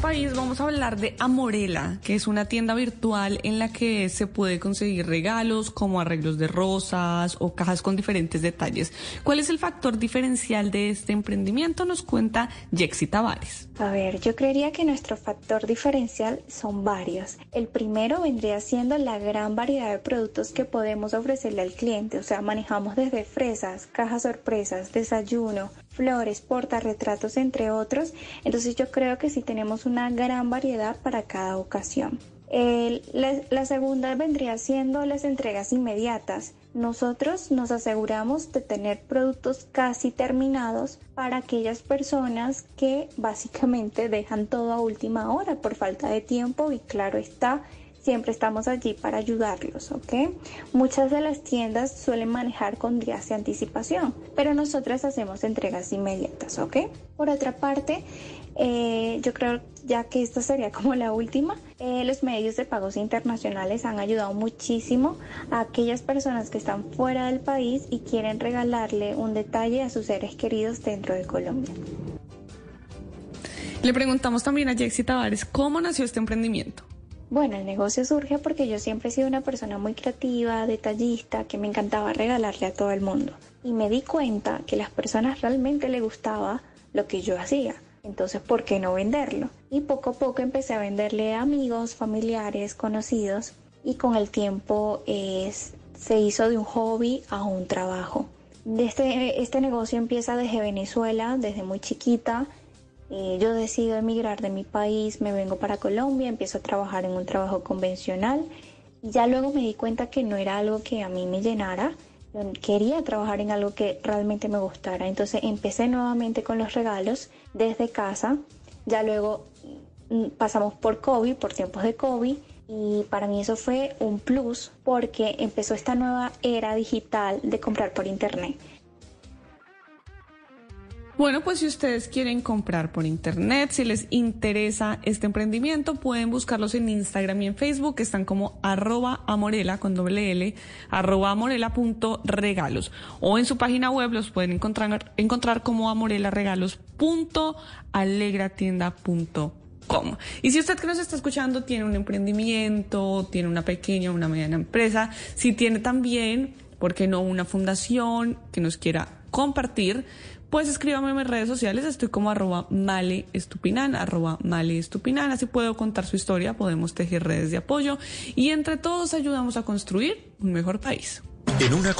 País vamos a hablar de Amorela, que es una tienda virtual en la que se puede conseguir regalos como arreglos de rosas o cajas con diferentes detalles. ¿Cuál es el factor diferencial de este emprendimiento? Nos cuenta Jexi Tavares. A ver, yo creería que nuestro factor diferencial son varios. El primero vendría siendo la gran variedad de productos que podemos ofrecerle al cliente. O sea, manejamos desde fresas, cajas sorpresas, desayuno, flores, portarretratos, entre otros. Entonces yo creo que sí tenemos una gran variedad para cada ocasión. la, segunda vendría siendo las entregas inmediatas. Nosotros nos aseguramos de tener productos casi terminados para aquellas personas que básicamente dejan todo a última hora por falta de tiempo y claro está, siempre estamos allí para ayudarlos, ¿ok? Muchas de las tiendas suelen manejar con días de anticipación, pero nosotras hacemos entregas inmediatas, ¿ok? Por otra parte, eh, yo creo ya que esta sería como la última, eh, los medios de pagos internacionales han ayudado muchísimo a aquellas personas que están fuera del país y quieren regalarle un detalle a sus seres queridos dentro de Colombia. Le preguntamos también a Jexi Tavares cómo nació este emprendimiento. Bueno, el negocio surge porque yo siempre he sido una persona muy creativa, detallista, que me encantaba regalarle a todo el mundo. Y me di cuenta que las personas realmente les gustaba lo que yo hacía. Entonces, ¿por qué no venderlo? Y poco a poco empecé a venderle a amigos, familiares, conocidos. Y con el tiempo se hizo de un hobby a un trabajo. Este, este negocio empieza desde Venezuela, desde muy chiquita eh, yo decido emigrar de mi país, me vengo para Colombia, empiezo a trabajar en un trabajo convencional. Y ya luego me di cuenta que no era algo que a mí me llenara, quería trabajar en algo que realmente me gustara, entonces empecé nuevamente con los regalos desde casa, ya luego mm, pasamos por COVID, por tiempos de COVID. Y para mí eso fue un plus porque empezó esta nueva era digital de comprar por internet. Bueno, pues si ustedes quieren comprar por internet, si les interesa este emprendimiento, pueden buscarlos en Instagram y en Facebook, que están como arroba amorela con doble L, arroba amorela punto regalos. O en su página web los pueden encontrar, encontrar como amorelaregalos.alegratienda.com. Y si usted que nos está escuchando tiene un emprendimiento, tiene una pequeña o una mediana empresa, si tiene también, ¿por qué no una fundación que nos quiera compartir? pues escríbame en mis redes sociales, estoy como arroba male estupinan, arroba male estupinan, así puedo contar su historia, podemos tejer redes de apoyo y entre todos ayudamos a construir un mejor país. En una